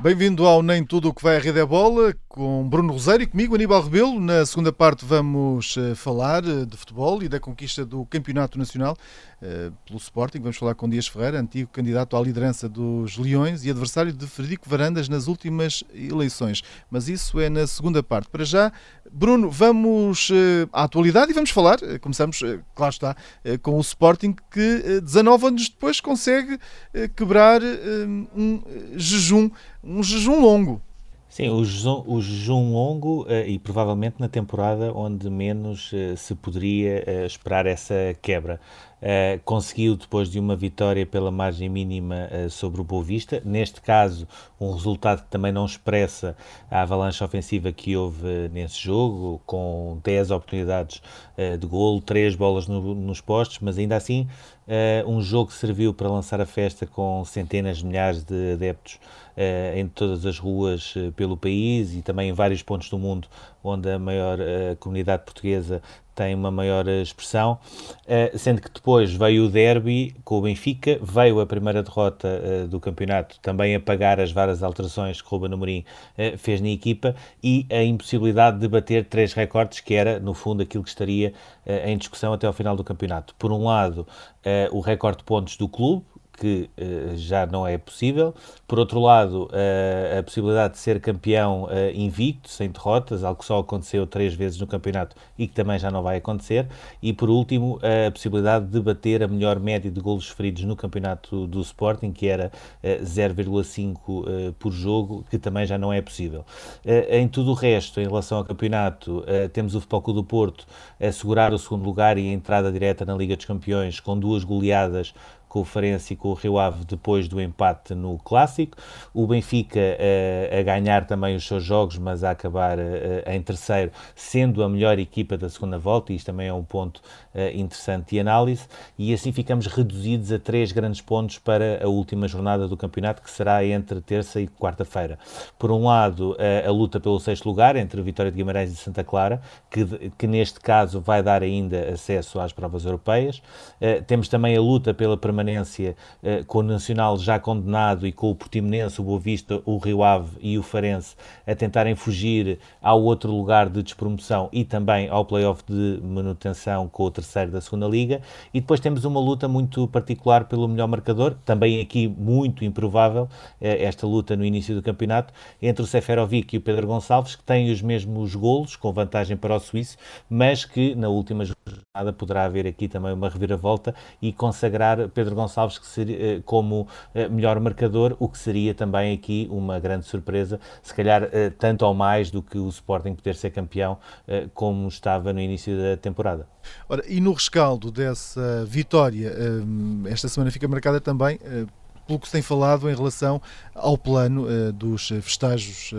Bem-vindo ao Nem Tudo o que vai à Rede é Bola, com Bruno Rosário e comigo, Aníbal Rebelo. Na segunda parte vamos uh, falar uh, de futebol e da conquista do Campeonato Nacional uh, pelo Sporting. Vamos falar com Dias Ferreira, antigo candidato à liderança dos Leões e adversário de Frederico Varandas nas últimas eleições. Mas isso é na segunda parte. Para já, Bruno, vamos à atualidade e vamos falar, começamos, claro está, com o Sporting que 19 anos depois consegue quebrar um jejum, um jejum longo. Sim, o jejum, o jejum longo uh, e provavelmente na temporada onde menos uh, se poderia uh, esperar essa quebra. Conseguiu depois de uma vitória pela margem mínima sobre o Boa Vista, neste caso um resultado que também não expressa a avalanche ofensiva que houve nesse jogo, com 10 oportunidades de golo, 3 bolas no, nos postos, mas ainda assim um jogo que serviu para lançar a festa com centenas de milhares de adeptos em todas as ruas pelo país e também em vários pontos do mundo onde a maior comunidade portuguesa tem uma maior expressão, sendo que depois veio o derby com o Benfica, veio a primeira derrota do campeonato, também a pagar as várias alterações que Ruben Amorim fez na equipa e a impossibilidade de bater três recordes, que era, no fundo, aquilo que estaria em discussão até ao final do campeonato. Por um lado, o recorde de pontos do clube, que uh, já não é possível. Por outro lado, uh, a possibilidade de ser campeão uh, invicto, sem derrotas, algo que só aconteceu três vezes no campeonato e que também já não vai acontecer. E por último, a possibilidade de bater a melhor média de golos feridos no campeonato do Sporting, que era 0,5 por jogo, que também já não é possível. em tudo o resto, em relação ao campeonato, temos o Futebol Clube do Porto a assegurar o segundo lugar e a entrada direta na Liga dos Campeões com duas goleadas com o Farense e com o Rio Ave depois do empate no Clássico. O Benfica uh, a ganhar também os seus jogos, mas a acabar uh, em terceiro, sendo a melhor equipa da segunda volta, e isto também é um ponto uh, interessante de análise. E assim ficamos reduzidos a três grandes pontos para a última jornada do campeonato, que será entre terça e quarta-feira. Por um lado, a luta pelo sexto lugar entre Vitória de Guimarães e Santa Clara, que, que neste caso vai dar ainda acesso às provas europeias. temos também a luta pela permanência permanência uh, com o Nacional já condenado e com o Portimonense, o Boa Vista, o Rio Ave e o Farense a tentarem fugir ao outro lugar de despromoção e também ao playoff de manutenção com o terceiro da segunda Liga. E depois temos uma luta muito particular pelo melhor marcador, também aqui muito improvável, uh, esta luta no início do campeonato, entre o Seferovic e o Pedro Gonçalves, que têm os mesmos golos, com vantagem para o Suíço, mas que na última jornada poderá haver aqui também uma reviravolta e consagrar Pedro Pedro Gonçalves que seria, eh, como eh, melhor marcador, o que seria também aqui uma grande surpresa, se calhar eh, tanto ou mais do que o Sporting poder ser campeão como estava no início da temporada. Ora, e no rescaldo dessa vitória, esta semana fica marcada também pelo que se tem falado em relação ao plano dos festejos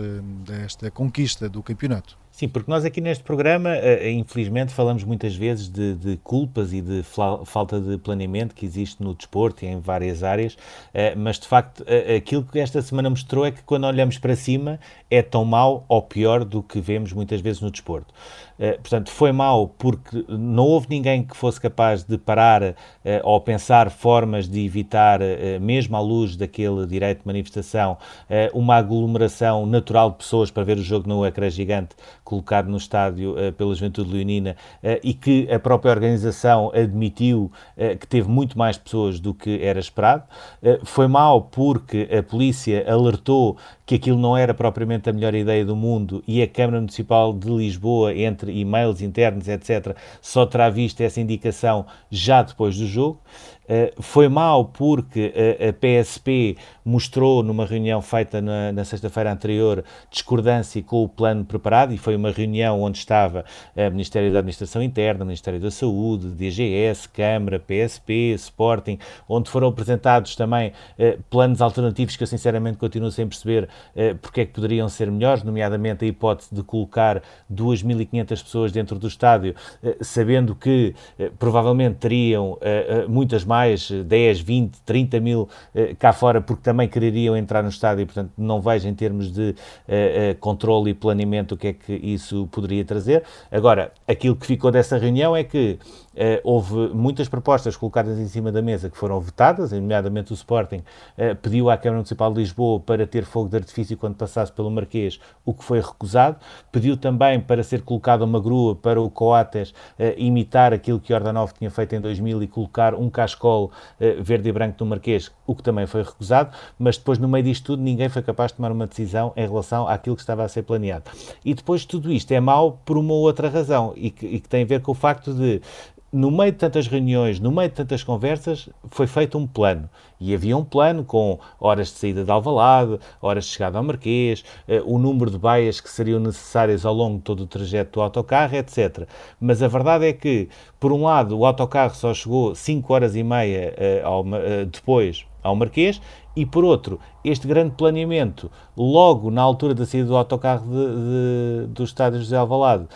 desta conquista do campeonato. Sim, porque nós aqui neste programa, uh, infelizmente, falamos muitas vezes de, de culpas e de falta de planeamento que existe no desporto e em várias áreas, uh, mas de facto aquilo que esta semana mostrou é que quando olhamos para cima é tão mau ou pior do que vemos muitas vezes no desporto. Portanto, foi mau porque não houve ninguém que fosse capaz de parar ou pensar formas de evitar, mesmo à luz daquele direito de manifestação, uma aglomeração natural de pessoas para ver o jogo no ecrã gigante colocado no estádio pela Juventude Leonina e que a própria organização admitiu que teve muito mais pessoas do que era esperado. foi mal porque a polícia alertou que aquilo não era propriamente a melhor ideia do mundo e a Câmara Municipal de Lisboa, entre e-mails internos, etc., só terá visto essa indicação já depois do jogo. Foi mau porque a PSP mostrou numa reunião feita na, na sexta-feira anterior discordância com o plano preparado e foi uma reunião onde estava o Ministério da Administração Interna, Ministério da Saúde, DGS, Câmara, PSP, Sporting, onde foram apresentados também planos alternativos que eu sinceramente continuo sem perceber porque é que poderiam ser melhores, nomeadamente a hipótese de colocar 2.500 pessoas dentro do estádio, sabendo que provavelmente teriam muitas mais, 10, 20, 30 mil cá fora, porque também quereriam entrar no estádio, e, portanto, não vejo em termos de uh, controle e planeamento o que é que isso poderia trazer. Agora, aquilo que ficou dessa reunião é que Uh, houve muitas propostas colocadas em cima da mesa que foram votadas, nomeadamente o Sporting uh, pediu à Câmara Municipal de Lisboa para ter fogo de artifício quando passasse pelo Marquês, o que foi recusado. Pediu também para ser colocada uma grua para o Coates uh, imitar aquilo que Ordanov tinha feito em 2000 e colocar um cascol verde e branco no Marquês, o que também foi recusado. Mas depois, no meio disto tudo, ninguém foi capaz de tomar uma decisão em relação àquilo que estava a ser planeado. E depois, tudo isto é mau por uma outra razão e que, e que tem a ver com o facto de no meio de tantas reuniões, no meio de tantas conversas, foi feito um plano. E havia um plano com horas de saída de Alvalade, horas de chegada ao Marquês, eh, o número de baias que seriam necessárias ao longo de todo o trajeto do autocarro, etc. Mas a verdade é que, por um lado, o autocarro só chegou 5 horas e meia eh, eh, depois ao Marquês e, por outro, este grande planeamento, logo na altura da saída do autocarro de, de, do estádio José Alvalade,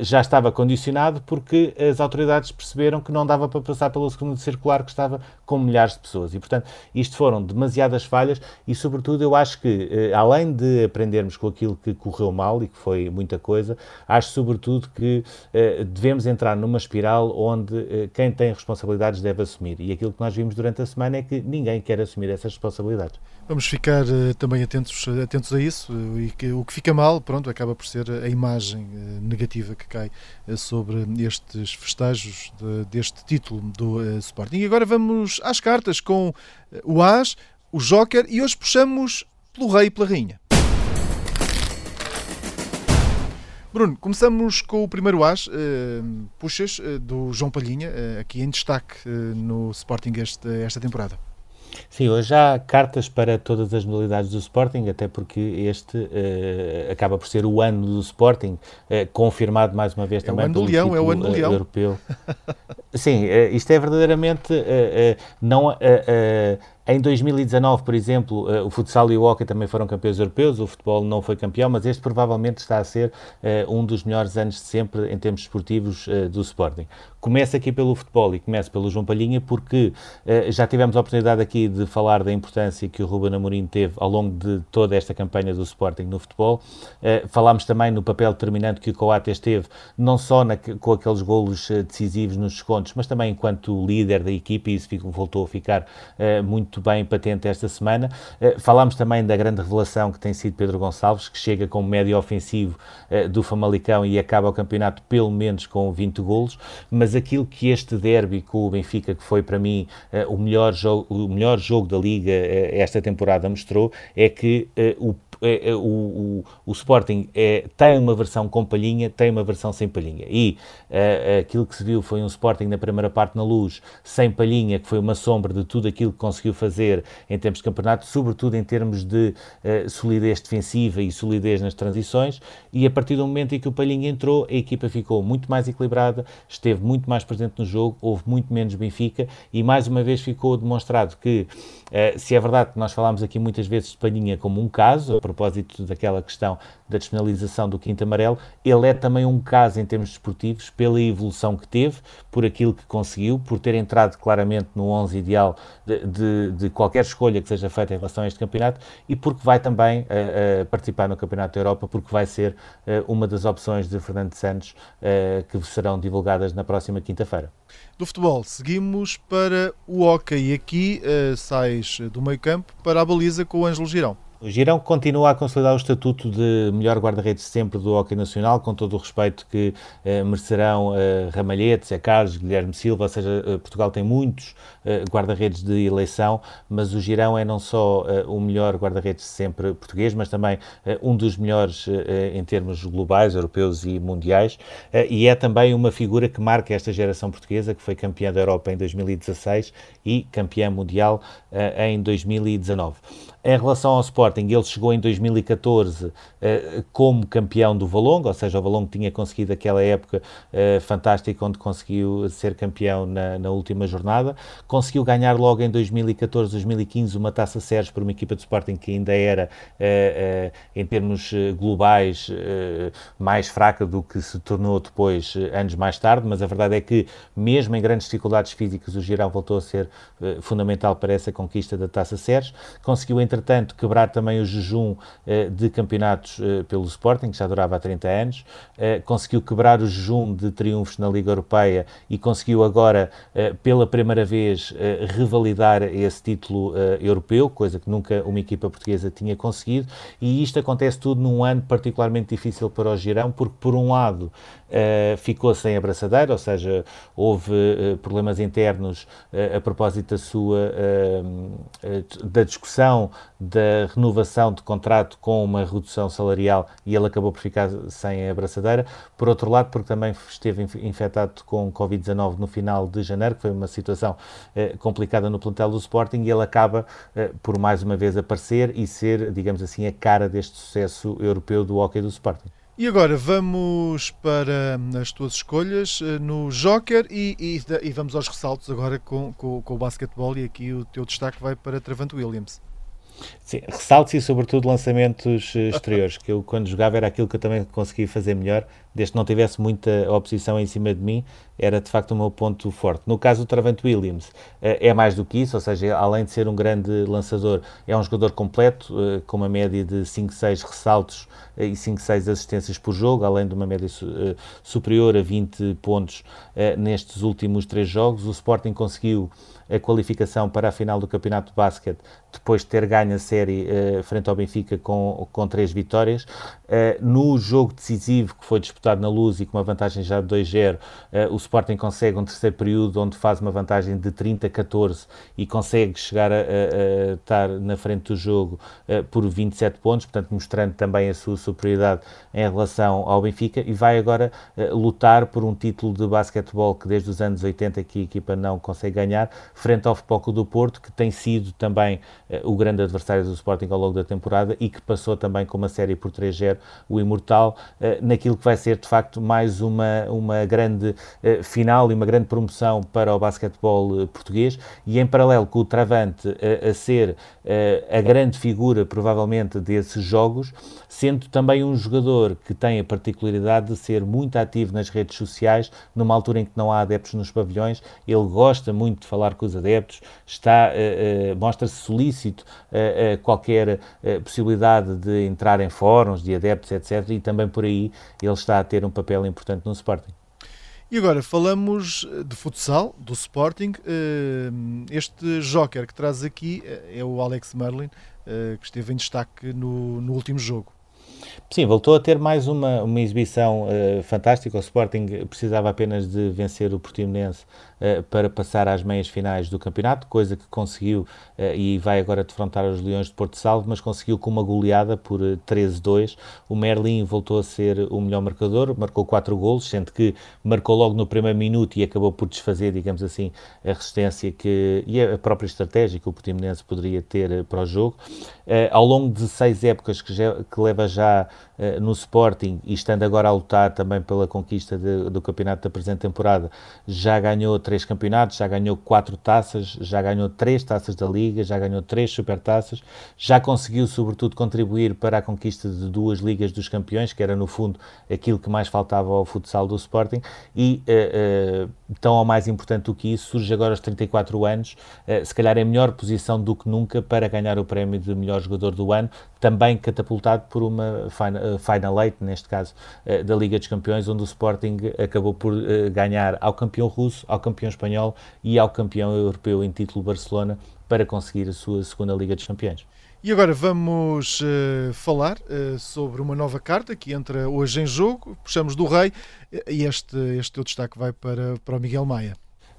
já estava condicionado porque as autoridades perceberam que não dava para passar pelo segundo circular que estava com milhares de pessoas. E, portanto, isto foram demasiadas falhas e, sobretudo, eu acho que, eh, além de aprendermos com aquilo que correu mal e que foi muita coisa, acho, sobretudo, que eh, devemos entrar numa espiral onde quem tem responsabilidades deve assumir. E aquilo que nós vimos durante a semana é que ninguém quer assumir essas responsabilidades. Vamos ficar também atentos, atentos a isso e que, o que fica mal, pronto, acaba por ser a imagem negativa que cai sobre estes festejos de, deste título do Sporting. E agora vamos às cartas com o As, o Joker e hoje puxamos pelo Rei e pela Rainha. Bruno, começamos com o primeiro As, puxas do João Palhinha, aqui em destaque no Sporting este, esta temporada. Sim, hoje há cartas para todas as modalidades do Sporting, até porque este uh, acaba por ser o ano do Sporting, uh, confirmado mais uma vez é também pelo Leão, título é o ano do Leão. europeu. Sim, uh, isto é verdadeiramente não em 2019, por exemplo, uh, o futsal e o hockey também foram campeões europeus, o futebol não foi campeão, mas este provavelmente está a ser uh, um dos melhores anos de sempre em termos esportivos uh, do Sporting. Começa aqui pelo futebol e começa pelo João Palhinha, porque já tivemos a oportunidade aqui de falar da importância que o Ruben Amorim teve ao longo de toda esta campanha do Sporting no futebol. falámos também no papel determinante que o Coates teve, não só na, com aqueles golos decisivos nos descontos, mas também enquanto líder da equipe, e isso voltou a ficar muito muito bem patente esta semana. Uh, falámos também da grande revelação que tem sido Pedro Gonçalves, que chega como médio ofensivo uh, do Famalicão e acaba o campeonato pelo menos com 20 golos, mas aquilo que este derby com o Benfica, que foi para mim uh, o, melhor jogo, o melhor jogo da Liga esta temporada, mostrou, é que o é, é, o, o, o, Sporting é, tem uma versão com palhinha, tem uma versão sem palhinha. E uh, aquilo que se viu foi um Sporting na primeira parte na luz, sem palhinha, que foi uma sombra de tudo aquilo que conseguiu fazer em termos de campeonato, sobretudo em termos de uh, solidez defensiva e solidez nas transições. E a partir do momento em que o palhinha entrou, a equipa ficou muito mais equilibrada, esteve muito mais presente no jogo, houve muito menos Benfica e mais uma vez ficou demonstrado que, se é verdade que nós falámos aqui muitas vezes de palhinha como um caso, propósito daquela questão da despenalização do quinto amarelo, ele é também um caso em termos desportivos pela evolução que teve, por aquilo que conseguiu, por ter entrado claramente no 11 ideal de, de, de qualquer escolha que seja feita em relação a este campeonato e porque vai também uh, uh, participar no Campeonato da Europa, porque vai ser uh, uma das opções de Fernando Santos que serão divulgadas na próxima quinta-feira. Do futebol, seguimos para o hockey aqui sais do meio campo para a baliza com o Ângelo Girão. O Girão continua a consolidar o estatuto de melhor guarda-redes sempre do Hockey Nacional, com todo o respeito que eh, merecerão eh, Ramalhete, Zé Carlos, Guilherme Silva, ou seja, eh, Portugal tem muitos eh, guarda-redes de eleição, mas o Girão é não só eh, o melhor guarda-redes sempre português, mas também eh, um dos melhores em termos globais, europeus e mundiais, e é também uma figura que marca esta geração portuguesa, que foi campeã da Europa em 2016 e campeã mundial em 2019. Em relação ao Sporting, ele chegou em 2014 uh, como campeão do Valongo, ou seja, o Valongo tinha conseguido aquela época uh, fantástica onde conseguiu ser campeão na, na, última jornada. Conseguiu ganhar logo em 2014, 2015 uma taça Sérgio por uma equipa de Sporting que ainda era, uh, em termos globais, mais fraca do que se tornou depois, anos mais tarde, mas a verdade é que, mesmo em grandes dificuldades físicas, o Girão voltou a ser fundamental para essa conquista da taça Sérgio. Conseguiu, entretanto, quebrar também o jejum eh, de campeonatos eh, pelo Sporting, que já durava há 30 anos, eh, conseguiu quebrar o jejum de triunfos na Liga Europeia e conseguiu agora, pela primeira vez, revalidar esse título europeu, coisa que nunca uma equipa portuguesa tinha conseguido, e isto acontece tudo num ano particularmente difícil para o Girão, porque, por um lado, ficou sem abraçadeira, ou seja, houve problemas internos a propósito da sua da discussão da renovação de contrato com uma redução salarial e ele acabou por ficar sem a abraçadeira. Por outro lado, porque também esteve infectado com Covid-19 no final de janeiro, que foi uma situação eh, complicada no plantel do Sporting, e ele acaba eh, por mais uma vez aparecer e ser, digamos assim, a cara deste sucesso europeu do hockey do Sporting. E agora vamos para as tuas escolhas eh, no Joker e, e, e vamos aos ressaltos agora com, com, com, o basquetebol e aqui o teu destaque vai para Travante Williams. Sim, ressaltos e sobretudo lançamentos eh, exteriores, que eu quando jogava era aquilo que eu também conseguia fazer melhor, desde que não tivesse muita oposição em cima de mim, era de facto o meu ponto forte. No caso do Travante Williams, eh, é mais do que isso, ou seja, além de ser um grande lançador, é um jogador completo, eh, com uma média de 5, 6 ressaltos e 5, 6 assistências por jogo, além de uma média superior a 20 pontos nestes últimos três jogos. O Sporting conseguiu a qualificação para a final do Campeonato de Basquete, depois de ter ganho a série frente ao Benfica com, com três vitórias. No jogo decisivo que foi disputado na Luz e com uma vantagem já de 2-0, uh, eh, o Sporting consegue um terceiro período onde faz uma vantagem de 30-14 e consegue chegar a, a, a, estar na frente do jogo por 27 pontos, portanto mostrando também a sua superioridade em relação ao Benfica e vai agora lutar por um título de basquetebol que desde os anos 80 que a equipa não consegue ganhar, frente ao Futebol do Porto, que tem sido também o grande adversário do Sporting ao longo da temporada e que passou também com uma série por 3-0, o Imortal, naquilo que vai ser de facto mais uma, uma grande uh, final e uma grande promoção para o basquetebol português e em paralelo com o Travante a ser a grande figura provavelmente desses jogos, sendo também um jogador que tem a particularidade de ser muito ativo nas redes sociais, numa altura em que não há adeptos nos pavilhões, ele gosta muito de falar com os adeptos, está, mostra-se solícito a qualquer possibilidade de entrar em fóruns de adeptos, etc. E também por aí ele está a ter um papel importante no Sporting. E agora falamos de futsal, do Sporting. Este joker que traz aqui é o Alex Merlin, que esteve em destaque no, no último jogo. Sim, voltou a ter mais uma, uma exibição uh, fantástica. O Sporting precisava apenas de vencer o Portimonense para passar às meias finais do campeonato, coisa que conseguiu uh, e vai agora defrontar os Leões de Porto Salvo, mas conseguiu com uma goleada por 13-2. O Merlin voltou a ser o melhor marcador, marcou 4 golos, sendo que marcou logo no primeiro minuto e acabou por desfazer, digamos assim, a resistência que, e a própria estratégia que o Portimonense poderia ter para o jogo. ao longo de seis épocas que, já, que leva já uh, no Sporting e estando agora a lutar também pela conquista de, do campeonato da presente temporada, já ganhou três campeonatos, já ganhou quatro taças, já ganhou três taças da Liga, já ganhou três supertaças, já conseguiu sobretudo contribuir para a conquista de duas Ligas dos Campeões, que era no fundo aquilo que mais faltava ao futsal do Sporting e uh, uh, tão ou mais importante do que isso, surge agora aos 34 anos, se calhar em melhor posição do que nunca para ganhar o prémio de melhor jogador do ano, também catapultado por uma final, final eight, neste caso, eh, da Liga dos Campeões, onde o Sporting acabou por eh, ganhar ao campeão russo, ao campeão espanhol e ao campeão europeu em título Barcelona para conseguir a sua segunda Liga dos Campeões. E agora vamos uh, falar uh, sobre uma nova carta que entra hoje em jogo. Puxamos do Rei e este, este teu destaque vai para, para o Miguel Maia.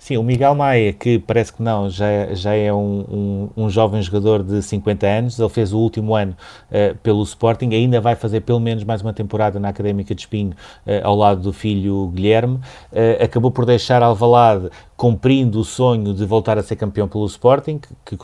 Sim, o Miguel Maia, que parece que não, já, já é um, um, um jovem jogador de 50 anos, ele fez o último ano uh, pelo Sporting, ainda vai fazer pelo menos mais uma temporada na Académica de Espinho uh, ao lado do filho Guilherme, uh, acabou por deixar Alvalade cumprindo o sonho de voltar a ser campeão pelo Sporting, que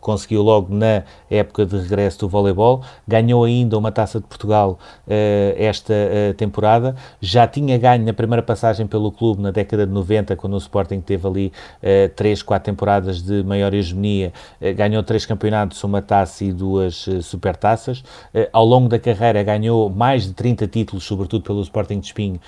conseguiu logo na época de regresso do voleibol, ganhou ainda uma Taça de Portugal uh, esta uh, temporada, já tinha ganho na primeira passagem pelo clube na década de 90, quando o Sporting teve ali uh, três, quatro temporadas de maior hegemonia, uh, ganhou três campeonatos, uma taça e duas supertaças, ao longo da carreira ganhou mais de 30 títulos, sobretudo pelo Sporting de Espinho,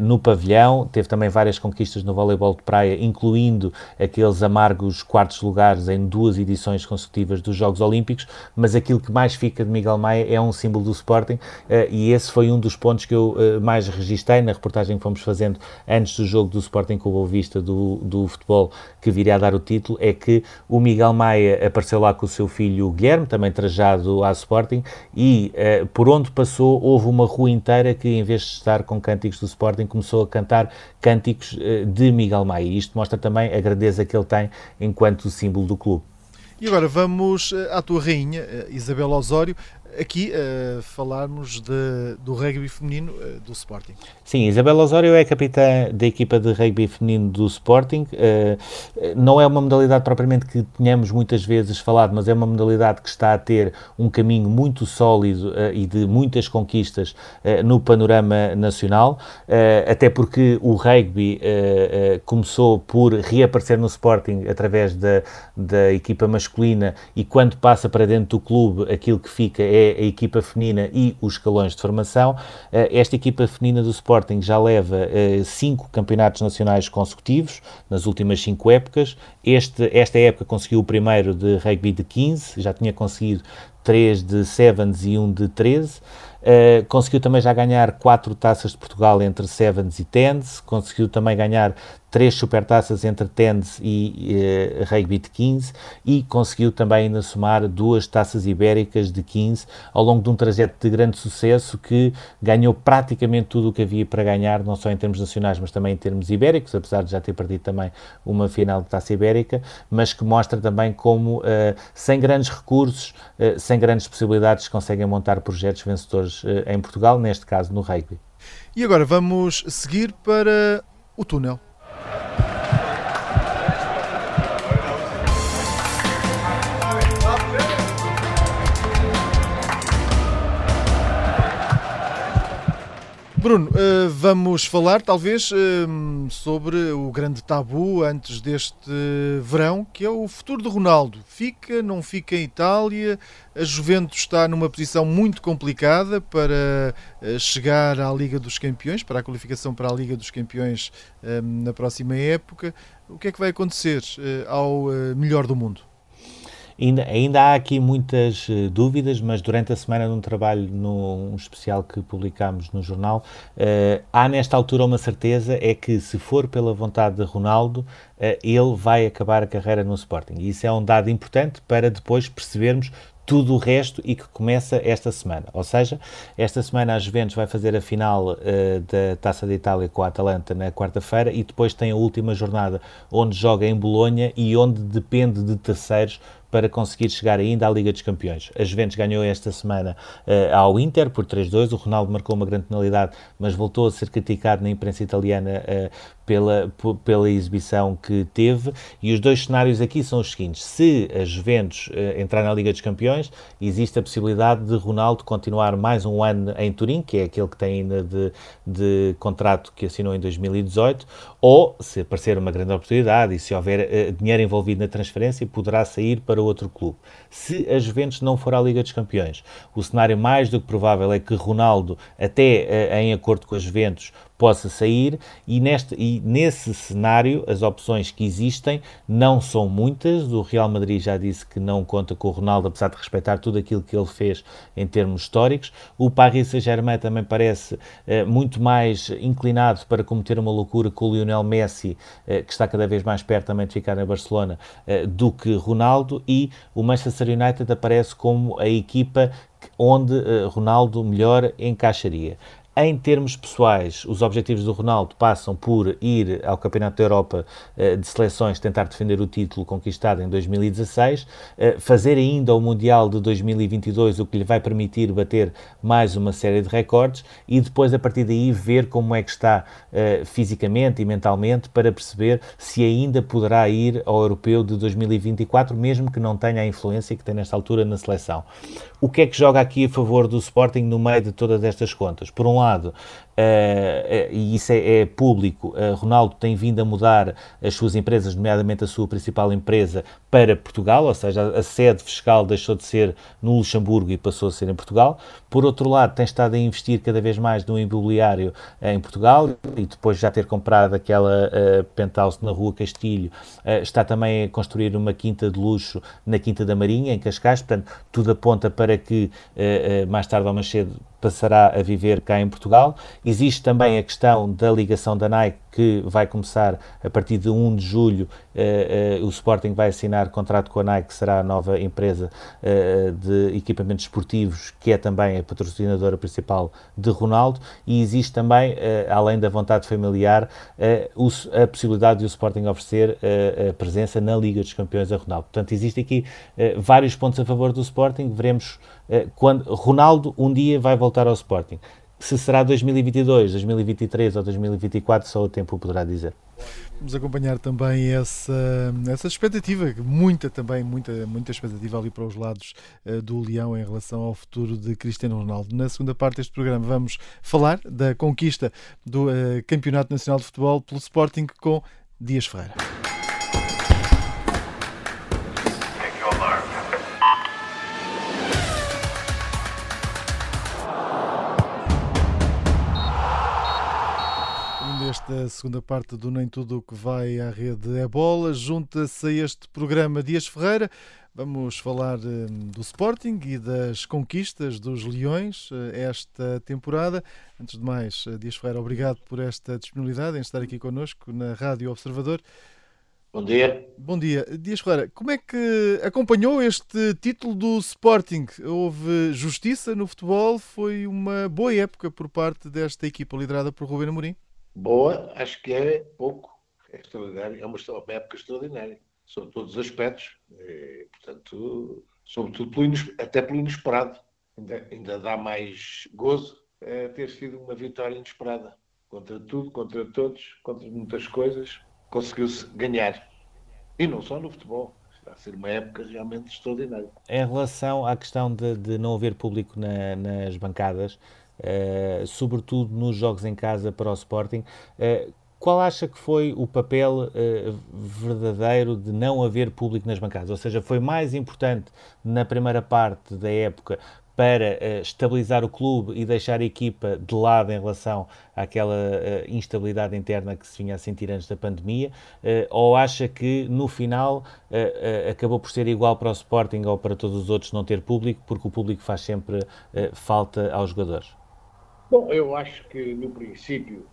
no pavilhão, teve também várias conquistas no voleibol de praia, incluindo aqueles amargos quartos lugares em duas edições consecutivas dos Jogos Olímpicos, mas aquilo que mais fica de Miguel Maia é um símbolo do Sporting uh, e esse foi um dos pontos que eu uh, mais registrei na reportagem que fomos fazendo antes do jogo do Sporting com o Boa Vista do, do futebol que viria a dar o título, é que o Miguel Maia apareceu lá com o seu filho Guilherme, também trajado à Sporting, e uh, por onde passou houve uma rua inteira que em vez de estar com cânticos do Sporting começou a cantar cânticos de Miguel Maia. Isto mostra também a grandeza que ele tem enquanto símbolo do clube. E agora vamos eh, à tua rainha, Isabel Osório, aqui uh, falarmos de, do rugby feminino uh, do Sporting. Sim, Isabela Osório é capitã da equipa de rugby feminino do Sporting. Uh, não é uma modalidade propriamente que tenhamos muitas vezes falado, mas é uma modalidade que está a ter um caminho muito sólido e de muitas conquistas no panorama nacional, até porque o rugby começou por reaparecer no Sporting através da, da equipa masculina e quando passa para dentro do clube aquilo que fica é é a equipa feminina e os escalões de formação. Eh, esta equipa feminina do Sporting já leva eh, cinco campeonatos nacionais consecutivos nas últimas cinco épocas. Este, esta época conseguiu o primeiro de rugby de 15, já tinha conseguido três de sevens e um de 13. Uh, conseguiu também já ganhar quatro taças de Portugal entre sevens e tens, conseguiu também ganhar três supertaças entre tens e uh, rugby de 15 e conseguiu também ainda somar duas taças ibéricas de 15 ao longo de um trajeto de grande sucesso que ganhou praticamente tudo o que havia para ganhar, não só em termos nacionais, mas também em termos ibéricos, apesar de já ter perdido também uma final de taça ibérica, mas que mostra também como, uh, sem grandes recursos, sem grandes possibilidades, conseguem montar projetos vencedores em Portugal, neste caso no rugby. E agora vamos seguir para o túnel. Bye. Bruno, uh, vamos falar talvez uh, sobre o grande tabu antes deste verão, que é o futuro de Ronaldo. Fica, não fica em Itália? A Juventus está numa posição muito complicada para uh, chegar à Liga dos Campeões, para a qualificação para a Liga dos Campeões na próxima época. O que é que vai acontecer ao melhor do mundo? Ainda, ainda há aqui muitas uh, dúvidas, mas durante a semana, num trabalho num especial que publicámos no jornal, uh, há nesta altura uma certeza: é que se for pela vontade de Ronaldo, uh, ele vai acabar a carreira no Sporting. E isso é um dado importante para depois percebermos tudo o resto e que começa esta semana. Ou seja, esta semana a Juventus vai fazer a final uh, da Taça de Itália com a Atalanta na quarta-feira e depois tem a última jornada onde joga em Bolonha e onde depende de terceiros para conseguir chegar ainda à Liga dos Campeões. A Juventus ganhou esta semana uh, ao Inter por 3-2, o Ronaldo marcou uma grande penalidade, mas voltou a ser criticado na imprensa italiana uh, pela, pela exibição que teve. E os dois cenários aqui são os seguintes: se a Juventus uh, entrar na Liga dos Campeões, existe a possibilidade de Ronaldo continuar mais um ano em Turim, que é aquele que tem ainda de, de contrato que assinou em 2018, ou se aparecer uma grande oportunidade e se houver dinheiro envolvido na transferência, poderá sair para outro clube. Se a Juventus não for à Liga dos Campeões, o cenário mais do que provável é que Ronaldo, até eh, em acordo com a Juventus, possa sair e, neste, e nesse cenário as opções que existem não são muitas. O Real Madrid já disse que não conta com o Ronaldo, apesar de respeitar tudo aquilo que ele fez em termos históricos. O Paris Saint-Germain também parece uh, muito mais inclinado para cometer uma loucura com o Lionel Messi, uh, que está cada vez mais perto também de ficar em Barcelona, uh, do que Ronaldo. E o Manchester United aparece como a equipa onde Ronaldo melhor encaixaria. Em termos pessoais, os objetivos do Ronaldo passam por ir ao Campeonato da Europa eh, de Seleções, tentar defender o título conquistado em 2016, eh, fazer ainda o Mundial de 2022, o que lhe vai permitir bater mais uma série de recordes e depois, a partir daí, ver como é que está eh, fisicamente e mentalmente para perceber se ainda poderá ir ao Europeu de 2024, mesmo que não tenha a influência que tem nesta altura na seleção. O que é que joga aqui a favor do Sporting no meio de todas estas contas? Por um lado, Uh, e isso é, é público, uh, Ronaldo tem vindo a mudar as suas empresas, nomeadamente a sua principal empresa, para Portugal, ou seja, a, sede fiscal deixou de ser no Luxemburgo e passou a ser em Portugal. Por outro lado, tem estado a investir cada vez mais no imobiliário em Portugal e depois já ter comprado aquela penthouse na Rua Castilho, está também a construir uma quinta de luxo na Quinta da Marinha, em Cascais, portanto, tudo aponta para que mais tarde ou mais cedo passará a viver cá em Portugal. Existe também a questão da ligação da Nike, que vai começar a partir de 1 de julho. Uh, uh, o Sporting vai assinar contrato com a Nike, que será a nova empresa uh, de equipamentos esportivos, que é também a patrocinadora principal de Ronaldo. E existe também, além da vontade familiar, a possibilidade de o Sporting oferecer a presença na Liga dos Campeões a Ronaldo. Portanto, existem aqui vários pontos a favor do Sporting. Veremos quando Ronaldo um dia vai voltar ao Sporting. Se será 2022, 2023 ou 2024, só o tempo poderá dizer. Vamos acompanhar também essa, essa expectativa, muita também, muita, muita expectativa ali para os lados uh, do Leão em relação ao futuro de Cristiano Ronaldo. Na segunda parte deste programa vamos falar da conquista do uh, Campeonato Nacional de Futebol pelo Sporting com Dias Ferreira. Esta segunda parte do Nem Tudo o que vai à rede é bola. Junta-se a este programa Dias Ferreira. Vamos falar hum, do Sporting e das conquistas dos Leões eh, esta temporada. Antes de mais, eh, Dias Ferreira, obrigado por esta disponibilidade em estar aqui connosco na Rádio Observador. Bom dia. Bom dia. Dias Ferreira, como é que acompanhou este título do Sporting? Houve justiça no futebol? Foi uma boa época por parte desta equipa liderada por Rubén Amorim? Boa, acho que é pouco, é extraordinário, é uma, uma época extraordinária, sob todos os aspectos, e, portanto, sobretudo pelo, até pelo inesperado. Ainda, ainda dá mais gozo é, ter sido uma vitória inesperada. Contra tudo, contra todos, contra muitas coisas, conseguiu-se ganhar. E não só no futebol. Está a ser uma época realmente extraordinária. Em relação à questão de, de não haver público na, nas bancadas, uh, sobretudo nos jogos em casa para o Sporting. Uh, qual acha que foi o papel uh, verdadeiro de não haver público nas bancadas? Ou seja, foi mais importante na primeira parte da época para estabilizar o clube e deixar a equipa de lado em relação àquela instabilidade interna que se vinha a sentir antes da pandemia? ou acha que no final acabou por ser igual para o Sporting ou para todos os outros não ter público, porque o público faz sempre falta aos jogadores? Bom, eu acho que no princípio,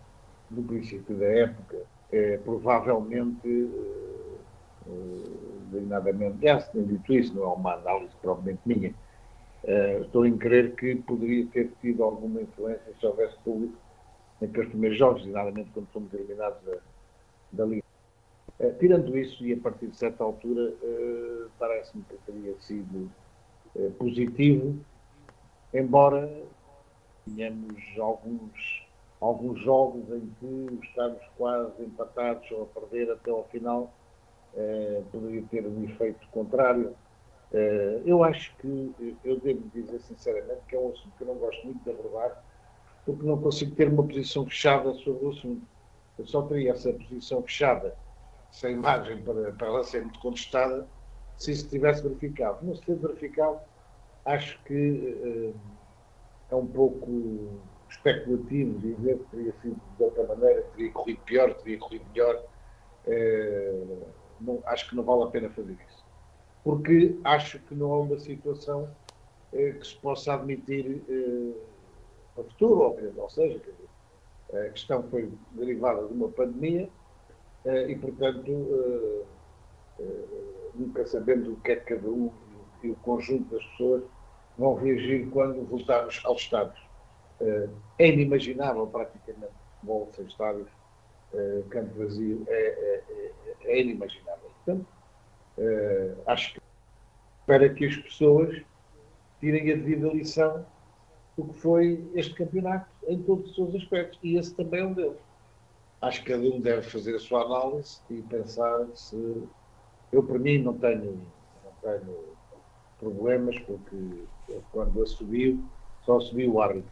no princípio da época, é, provavelmente, uh, designadamente, já se tem dito isso, não é uma análise propriamente minha, uh, estou em crer que poderia ter tido alguma influência se houvesse público naqueles primeiros jogos, designadamente quando fomos eliminados da, da Liga. Uh, tirando isso, e a partir de certa altura, parece-me que teria sido positivo, embora tínhamos alguns, alguns jogos em que estávamos quase empatados ou a perder até ao final, eh, poderia ter um efeito contrário. Eh, eu acho que, eu devo dizer sinceramente, que é um assunto que eu não gosto muito de abordar, porque não consigo ter uma posição fechada sobre o assunto. Eu só teria essa posição fechada, sem margem para, para ela ser muito contestada, se isso tivesse verificado. Não se ter verificado, acho que. Eh, é um pouco especulativo dizer que teria sido de outra maneira, teria corrido pior, teria corrido melhor. É, não, acho que não vale a pena fazer isso. Porque acho que não há uma situação é, que se possa admitir é, para o futuro, ou, ou seja, a questão foi derivada de uma pandemia e, portanto, nunca sabendo o que é cada um e o conjunto das pessoas vão reagir quando voltarmos aos estádios. É inimaginável, praticamente, futebol sem estádios, campo vazio, é, é, é, é inimaginável. Portanto, acho que para que as pessoas tirem a devida lição do que foi este campeonato em todos os seus aspectos. E esse também é um deles. Acho que cada um deve fazer a sua análise e pensar se. Eu, para mim, não tenho, não tenho problemas, porque quando assumiu, só assumiu o árbitro.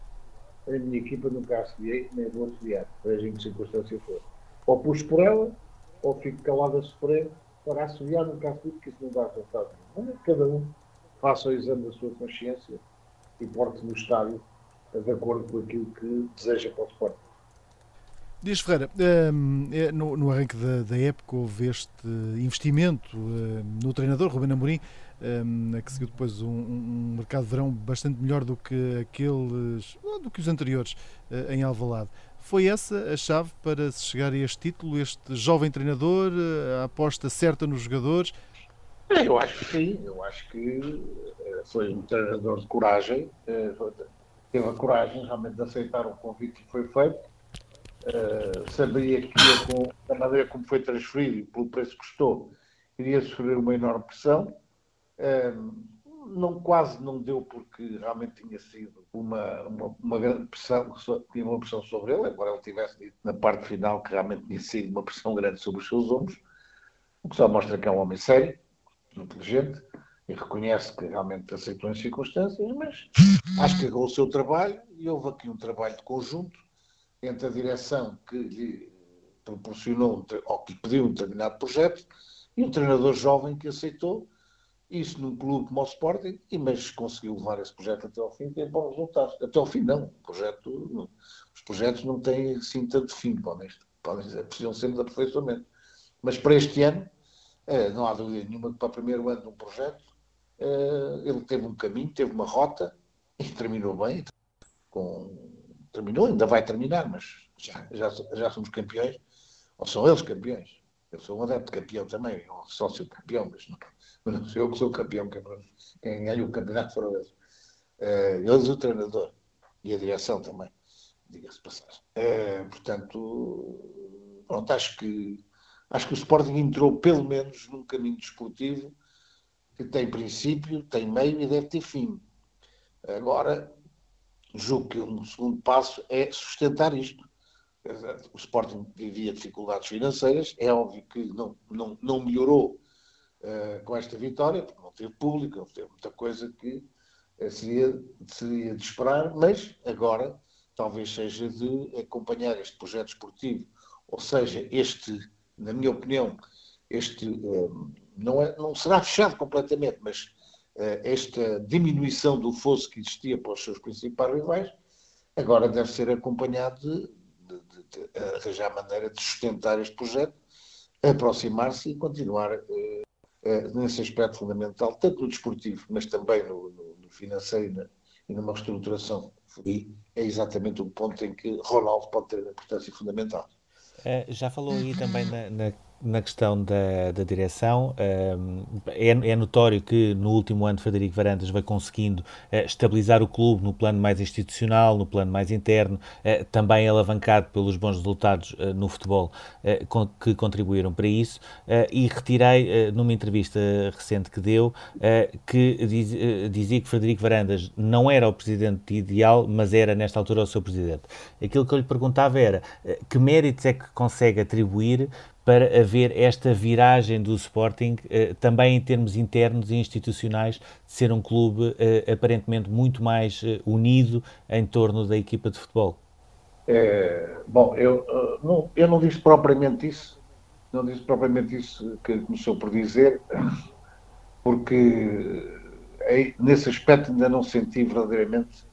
A minha equipa nunca assobiei, nem vou assobiar, seja em que circunstância for. Ou pus por ela, ou fico calado a sofrer para assobiar, nunca assobio, porque isso não dá resultado. Mas cada um faça o exame da sua consciência e porte no estádio de acordo com aquilo que deseja para o esporte. Dias Ferreira, hum, é, no, arranque da, época houve este investimento hum, no treinador, Ruben Amorim, hum, que seguiu depois um, mercado de verão bastante melhor do que aqueles, do que os anteriores eh, em Alvalade. Foi essa a chave para se chegar a este título, este jovem treinador, a aposta certa nos jogadores? É, eu acho que sim, eu acho que eh, foi um treinador de coragem, eh, teve a coragem realmente de aceitar o convite que foi feito, uh, sabia que com, da maneira como foi transferido e pelo preço que custou, iria sofrer uma enorme pressão. não, quase não deu porque realmente tinha sido uma, uma, uma grande pressão, tinha uma pressão sobre ele, embora ele tivesse dito na parte final que realmente tinha sido uma pressão grande sobre os seus ombros, o que só mostra que é um homem sério inteligente e reconhece que realmente aceitou as circunstâncias, mas acho que agarrou o seu trabalho e houve aqui um trabalho de conjunto entre a direção que lhe proporcionou ou que lhe pediu um determinado projeto e um treinador jovem que aceitou isso num clube como o Sporting, e, mas conseguiu levar esse projeto até ao fim ter bons resultados. Até ao fim, não. O projeto, os projetos não têm assim tanto fim, podem, podem, precisam sempre de aperfeiçoamento. Mas para este ano, eh, não há dúvida nenhuma que para o primeiro ano de um projeto eh, ele teve um caminho, teve uma rota e terminou bem. Com, terminou, ainda vai terminar, mas já, já, já somos campeões, ou são eles campeões. Eu sou um adepto campeão também, ou sócio campeão, mas não, não sou eu que sou campeão, quem ganha o campeonato foram eles. Uh, eles, o treinador e a direção também, diga-se passar. Uh, portanto, pronto, acho que Acho que o Sporting entrou pelo menos num caminho desportivo que tem princípio, tem meio e deve ter fim. Agora, julgo que um segundo passo é sustentar isto. O Sporting vivia dificuldades financeiras, é óbvio que não, não, não melhorou uh, com esta vitória, porque não teve público, não teve muita coisa que uh, seria, seria de esperar, mas agora talvez seja de acompanhar este projeto esportivo, ou seja, este na minha opinião, este uh, não, é, não será fechado completamente, mas esta diminuição do fosso que existia para os seus principais rivais, agora deve ser acompanhado de, de, de, de arranjar maneira de sustentar este projeto, aproximar-se e continuar uh, nesse aspecto fundamental, tanto no desportivo, mas também no, no, no financeiro e, na, e numa reestruturação. E é exatamente o ponto em que Ronaldo pode ter uma importância fundamental. Uh, já falou aí também na, na na questão da, da direção. É, é, notório que no último ano Frederico Varandas vai conseguindo eh, estabilizar o clube no plano mais institucional, no plano mais interno, eh, também alavancado pelos bons resultados eh, no futebol que contribuíram para isso. E retirei numa entrevista recente que deu que dizia que Frederico Varandas não era o presidente ideal, mas era nesta altura o seu presidente. Aquilo que eu lhe perguntava era que méritos é que consegue atribuir para haver esta viragem do Sporting, eh, também em termos internos e institucionais, de ser um clube eh, aparentemente muito mais eh, unido em torno da equipa de futebol? É, bom, eu, não, eu não disse propriamente isso, não disse propriamente isso que começou por dizer, porque nesse aspecto ainda não senti verdadeiramente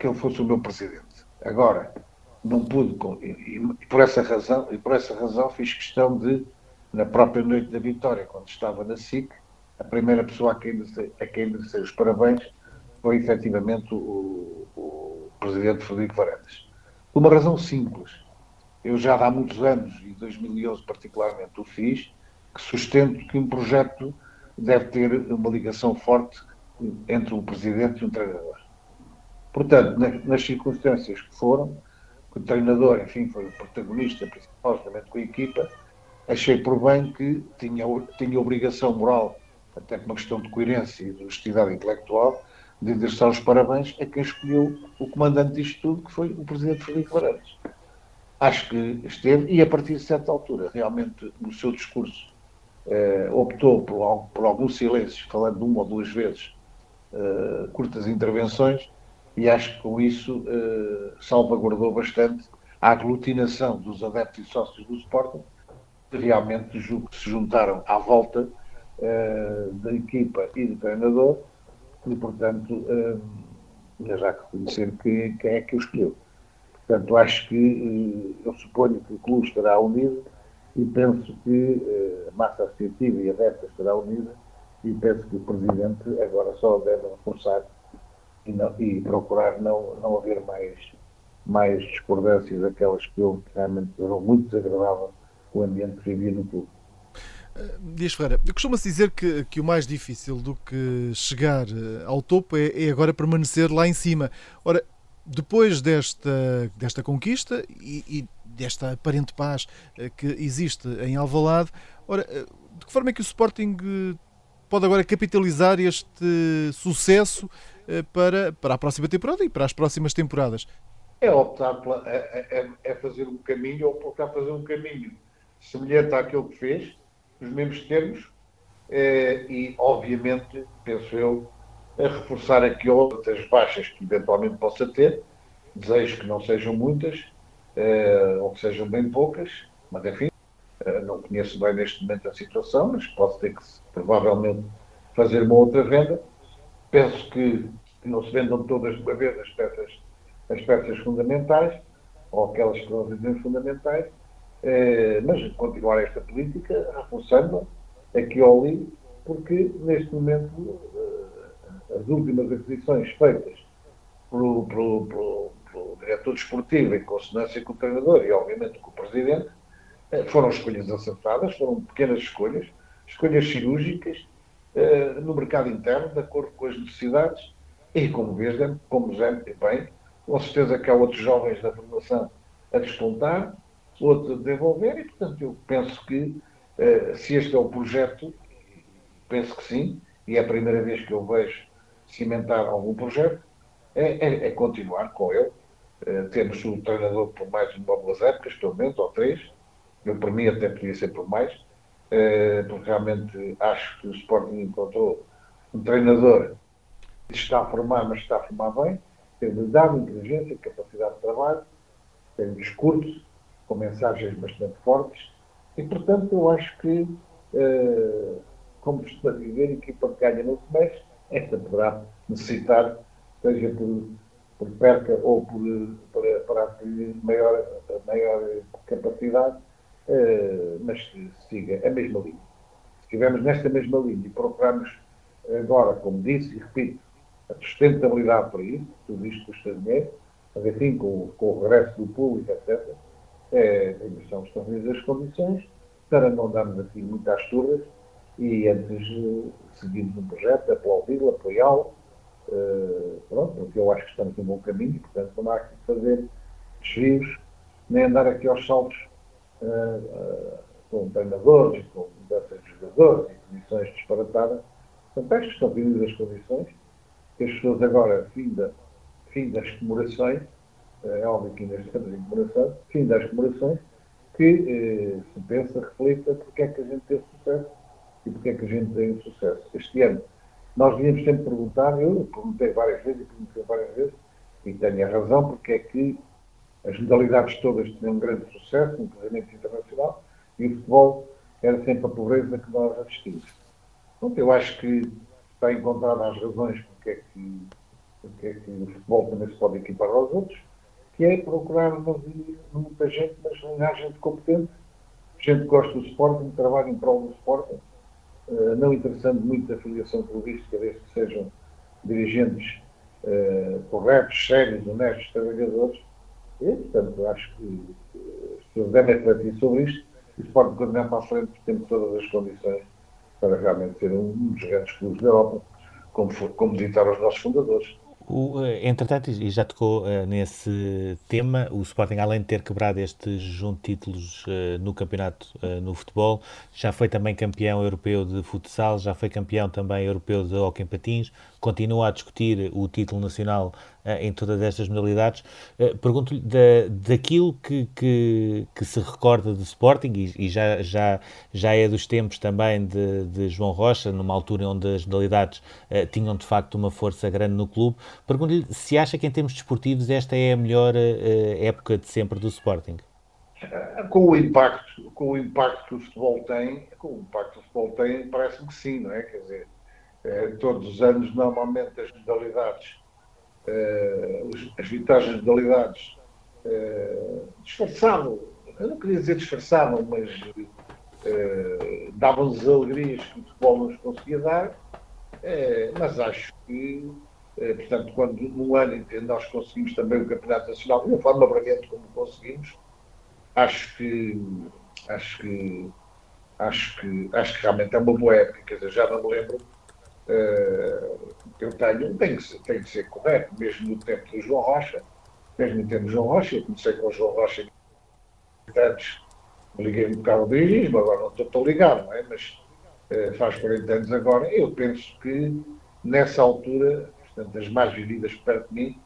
que ele fosse o meu presidente. Agora, não pude, e, por essa razão, e por essa razão fiz questão de, na própria noite da vitória, quando estava na SIC, a primeira pessoa a quem enderecei, a quem os parabéns foi efetivamente o, o presidente Frederico Varandas. Uma razão simples. Eu já há muitos anos, e 2011 particularmente o fiz, que sustento que um projeto deve ter uma ligação forte entre o presidente e o treinador. Portanto, nas circunstâncias que foram, o treinador, enfim, foi o protagonista principal, justamente com a equipa, achei por bem que tinha, tinha obrigação moral, até por uma questão de coerência e de honestidade intelectual, de endereçar os parabéns a quem escolheu o comandante disto tudo, que foi o presidente Felipe Varandas. Acho que esteve, e a partir de certa altura, realmente, no seu discurso, eh, optou por, por algum silêncio, falando uma ou duas vezes, eh, curtas intervenções, e acho que com isso eh, salvaguardou bastante a aglutinação dos adeptos e sócios do Sporting, que realmente se juntaram à volta eh, da equipa e do treinador, e portanto eh, já reconhecer que, quem é que o escolheu. Portanto, acho que eu suponho que o clube estará unido e penso que a massa associativa e adepta estará unida e penso que o Presidente agora só deve reforçar e, não, e procurar não, não haver mais, mais discordâncias daquelas que eu realmente eram muito desagradável o ambiente que vivia no clube. Eh, Dias Ferreira, costuma-se dizer que, que o mais difícil do que chegar eh, ao topo é, é, agora permanecer lá em cima. Ora, depois desta, desta conquista e, e desta aparente paz eh, que existe em Alvalade, ora, de que forma é que o Sporting pode agora capitalizar este sucesso para, para a próxima temporada e para as próximas temporadas? É optar pela, é, é, é fazer um caminho ou optar fazer um caminho semelhante àquele que fez, nos mesmos termos, eh, e obviamente, penso eu, a reforçar aqui outras baixas que eventualmente possa ter, desejo que não sejam muitas, eh, ou que sejam bem poucas, mas enfim, não conheço bem neste momento a situação, mas posso ter que provavelmente fazer uma outra venda Penso que não se vendam todas de uma vez as peças, as peças fundamentais, ou aquelas que não dizem fundamentais, eh, mas continuar esta política, reforçando aqui ou ali, porque neste momento eh, as últimas aquisições feitas pelo, pelo, pelo, pelo diretor desportivo, em consonância com o treinador e obviamente com o presidente, eh, foram escolhas acertadas, foram pequenas escolhas, escolhas cirúrgicas, uh, no mercado interno, de acordo com as necessidades, e como vês, como já bem, com certeza que há outros jovens da formação a despontar, outros a desenvolver, e portanto eu penso que uh, se este é o projeto, penso que sim, e é a primeira vez que eu vejo cimentar algum projeto, é, é, é continuar com ele. Uh, temos o treinador por mais uma boas épocas, pelo menos, ou três. Eu, por mim, até podia ser por mais. Eh, porque realmente acho que o Sporting encontrou um treinador que está a formar, mas está a formar bem, tem habilidade, inteligência, capacidade de trabalho, tem um discurso com mensagens bastante fortes. E, portanto, eu acho que, eh, como costuma dizer, a equipa que ganha não se mexe, esta poderá necessitar, seja por, por perca ou por, para, para adquirir maior, maior capacidade, eh, mas siga a mesma linha. Se estivermos nesta mesma linha e procurarmos agora, como disse e repito, a sustentabilidade para isso, tudo isto custa dinheiro, mas enfim, com, com o regresso do público, etc., é, são estabelecidas as condições para não darmos aqui muitas turras e antes uh, seguirmos um projeto, aplaudi-lo, apoiá-lo, uh, pronto, porque eu acho que estamos num bom caminho, portanto não há que fazer desvios, nem andar aqui aos saltos uh, com treinadores, com mudanças de jogadores, em condições disparatadas. Portanto, estas são vindo as condições que as pessoas agora, fim, da, fim das comemorações, eh, é óbvio que ainda estamos em comemoração, fim das comemorações, que eh, se pensa, reflita porque é que a gente teve sucesso e porque é que a gente tem sucesso. Este ano, nós devíamos sempre perguntar, eu perguntei várias vezes e perguntei várias vezes, e tenho a razão, porque é que as modalidades todas tinham um grande sucesso, inclusive internacional, e o futebol era sempre a pobreza que nós assistimos. Pronto, eu acho que está encontrada as razões porque é que, porque é que o futebol também se pode equipar aos outros, que é procurar muita gente, mas não gente competente, gente que gosta do Sporting, trabalha em prol do Sporting, uh, não interessando muito da filiação clubística, desde que sejam dirigentes uh, corretos, sérios, honestos, trabalhadores. E, portanto, acho que as pessoas devem refletir sobre isto o Sporting caminhar para a frente porque temos todas as condições para realmente ser um dos grandes clubes da Europa, como, for, como ditaram os nossos fundadores. O, eh, entretanto, e já tocou uh, nesse tema, o Sporting, além de ter quebrado estes junto títulos uh, no campeonato uh, no futebol, já foi também campeão europeu de futsal, já foi campeão também europeu de hockey em patins, continua a discutir o título nacional em todas estas modalidades. Pergunto-lhe da, daquilo que, que, que, se recorda do Sporting, e, e, já, já, já é dos tempos também de, de João Rocha, numa altura onde as modalidades tinham de facto uma força grande no clube, Pergunto-lhe se acha que, em termos desportivos, esta é a melhor uh, época de sempre do Sporting. Com o impacto, com o impacto que o futebol tem, com o impacto que o futebol tem, parece-me que sim, não é? Quer dizer, é, todos os anos, normalmente, as modalidades, as vitórias das modalidades disfarçavam, eu não queria dizer disfarçavam, mas davam-nos alegrias que o futebol nos conseguia dar, mas acho que eh, portanto, quando no ano em que nós conseguimos também o Campeonato Nacional, de uma forma brilhante como conseguimos, acho que acho que acho que acho que realmente é uma boa época, quer dizer, já não me lembro. Uh, eu tenho, tenho que, tenho que ser correto, mesmo no tempo do João Rocha, mesmo no tempo do João Rocha, eu comecei com o João Rocha antes, me liguei um bocado ao dirigismo, agora não estou tão ligado, não é? mas uh, faz 40 anos agora, eu penso que nessa altura portanto, das mais vividas perto de mim,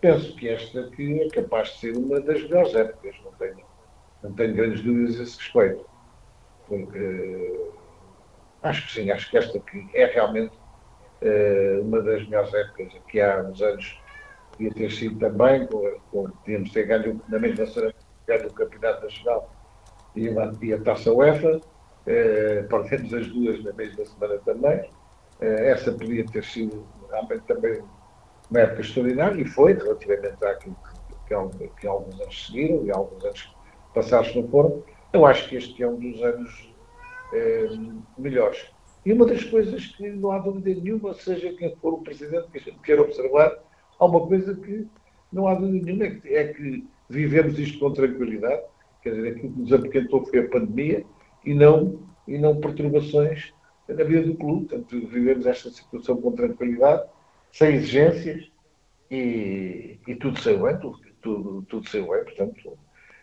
penso que esta aqui é capaz de ser uma das melhores épocas, não tenho, não tenho grandes dúvidas a esse respeito. Porque acho que sim, acho que esta aqui é realmente uh, uma das melhores épocas que há uns anos podia ter sido também, com, com, podíamos ter ganho na mesma semana ganho o Campeonato Nacional e a, e a Taça UEFA, uh, perdemos as duas na mesma semana também. Uh, essa podia ter sido realmente também uma época extraordinária, e foi, relativamente àquilo que, que, que alguns anos seguiram e alguns anos passados no foram, eu acho que este é um dos anos eh, melhores. E uma das coisas que não há dúvida nenhuma, seja quem for o presidente que a gente queira observar, há uma coisa que não há dúvida nenhuma, é que, é que vivemos isto com tranquilidade, quer dizer, aquilo que nos apoquentou foi a pandemia e não, e não perturbações na vida do clube. Portanto, vivemos esta situação com tranquilidade, sem exigências e, e tudo saiu bem, tudo, tudo, tudo saiu bem. Portanto,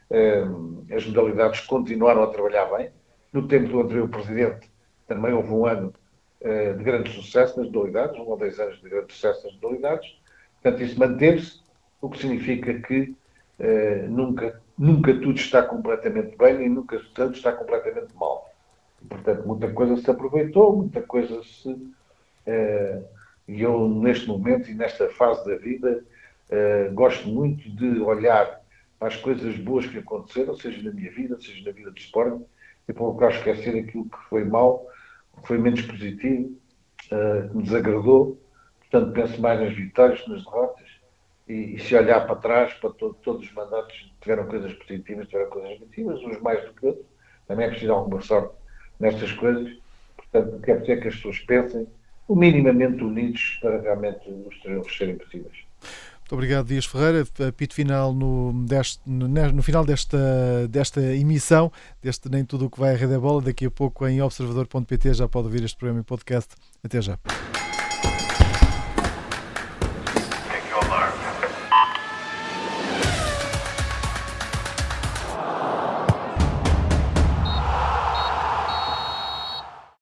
um, as modalidades continuaram a trabalhar bem. No tempo do anterior presidente também houve um ano uh, de grande sucesso nas modalidades, um ou dois anos de grande sucesso nas modalidades. Portanto, isso manteve-se, o que significa que uh, nunca, nunca tudo está completamente bem e nunca tudo está completamente mal. Portanto, muita coisa se aproveitou, muita coisa se. Eh, e eu, neste momento e nesta fase da vida, eh, gosto muito de olhar para as coisas boas que aconteceram, seja na minha vida, seja na vida do esporte, e procurar esquecer aquilo que foi mau, que foi menos positivo, eh, que me desagradou. Portanto, penso mais nas vitórias, nas derrotas. E, e se olhar para trás, para todos os mandatos, tiveram coisas positivas, tiveram coisas negativas, uns mais do que outros. Também é preciso alguma sorte nestas coisas. Portanto, quer dizer que as pessoas pensem o minimamente unidos para realmente os serem possíveis. Muito obrigado, Dias Ferreira. Apito final no, deste, no, no, final desta, desta emissão, deste Nem Tudo o que vai à Rede da Bola. Daqui a pouco em observador.pt já pode ouvir este programa em podcast. Até já.